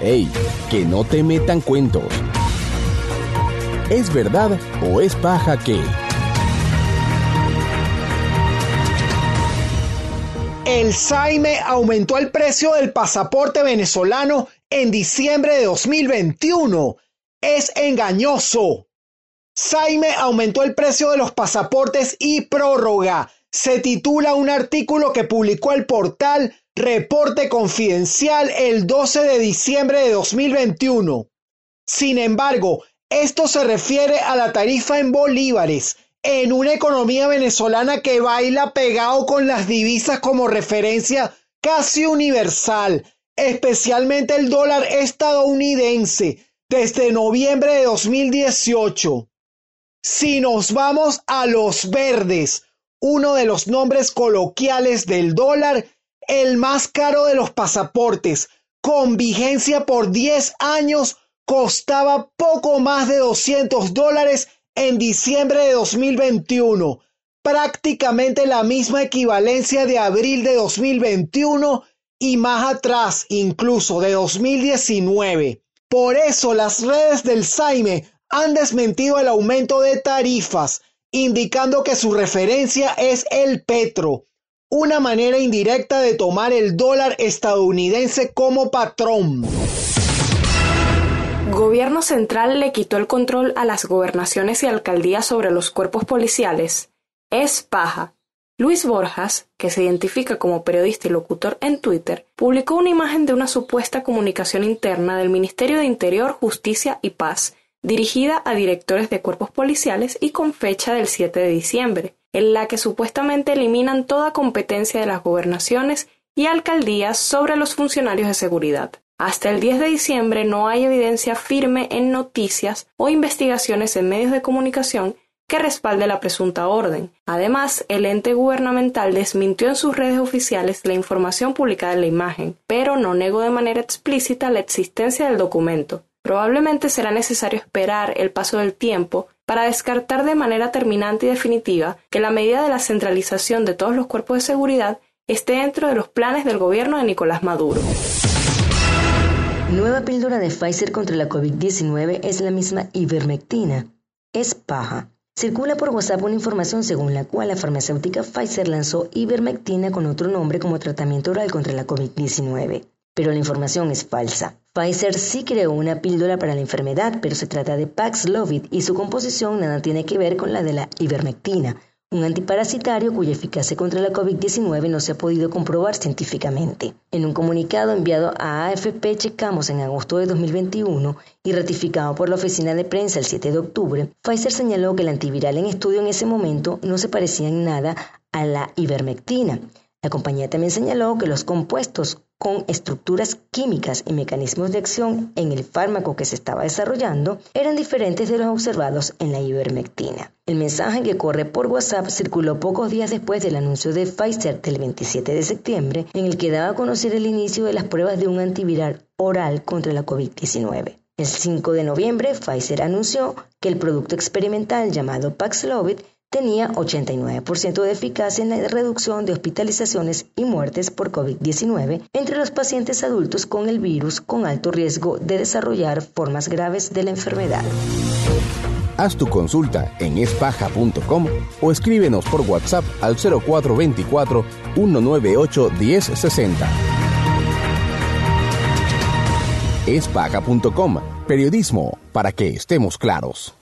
¡Ey! Que no te metan cuentos. ¿Es verdad o es paja que? El Saime aumentó el precio del pasaporte venezolano en diciembre de 2021. Es engañoso. Saime aumentó el precio de los pasaportes y prórroga. Se titula un artículo que publicó el portal Reporte Confidencial el 12 de diciembre de 2021. Sin embargo, esto se refiere a la tarifa en bolívares, en una economía venezolana que baila pegado con las divisas como referencia casi universal, especialmente el dólar estadounidense, desde noviembre de 2018. Si nos vamos a los verdes, uno de los nombres coloquiales del dólar, el más caro de los pasaportes, con vigencia por 10 años, costaba poco más de 200 dólares en diciembre de 2021, prácticamente la misma equivalencia de abril de 2021 y más atrás incluso de 2019. Por eso las redes del Saime han desmentido el aumento de tarifas, indicando que su referencia es el petro, una manera indirecta de tomar el dólar estadounidense como patrón. Gobierno central le quitó el control a las gobernaciones y alcaldías sobre los cuerpos policiales. Es paja. Luis Borjas, que se identifica como periodista y locutor en Twitter, publicó una imagen de una supuesta comunicación interna del Ministerio de Interior, Justicia y Paz, dirigida a directores de cuerpos policiales y con fecha del 7 de diciembre, en la que supuestamente eliminan toda competencia de las gobernaciones y alcaldías sobre los funcionarios de seguridad. Hasta el 10 de diciembre no hay evidencia firme en noticias o investigaciones en medios de comunicación que respalde la presunta orden. Además, el ente gubernamental desmintió en sus redes oficiales la información publicada en la imagen, pero no negó de manera explícita la existencia del documento. Probablemente será necesario esperar el paso del tiempo para descartar de manera terminante y definitiva que la medida de la centralización de todos los cuerpos de seguridad esté dentro de los planes del gobierno de Nicolás Maduro. Nueva píldora de Pfizer contra la COVID-19 es la misma ivermectina. Es paja. Circula por WhatsApp una información según la cual la farmacéutica Pfizer lanzó ivermectina con otro nombre como tratamiento oral contra la COVID-19. Pero la información es falsa. Pfizer sí creó una píldora para la enfermedad, pero se trata de Paxlovid y su composición nada tiene que ver con la de la ivermectina, un antiparasitario cuya eficacia contra la COVID-19 no se ha podido comprobar científicamente. En un comunicado enviado a AFP Checamos en agosto de 2021 y ratificado por la oficina de prensa el 7 de octubre, Pfizer señaló que el antiviral en estudio en ese momento no se parecía en nada a la ivermectina. La compañía también señaló que los compuestos con estructuras químicas y mecanismos de acción en el fármaco que se estaba desarrollando eran diferentes de los observados en la ivermectina. El mensaje que corre por WhatsApp circuló pocos días después del anuncio de Pfizer del 27 de septiembre, en el que daba a conocer el inicio de las pruebas de un antiviral oral contra la COVID-19. El 5 de noviembre, Pfizer anunció que el producto experimental llamado Paxlovid tenía 89% de eficacia en la reducción de hospitalizaciones y muertes por COVID-19 entre los pacientes adultos con el virus con alto riesgo de desarrollar formas graves de la enfermedad. Haz tu consulta en espaja.com o escríbenos por WhatsApp al 0424 198 1060. Espaja.com, periodismo para que estemos claros.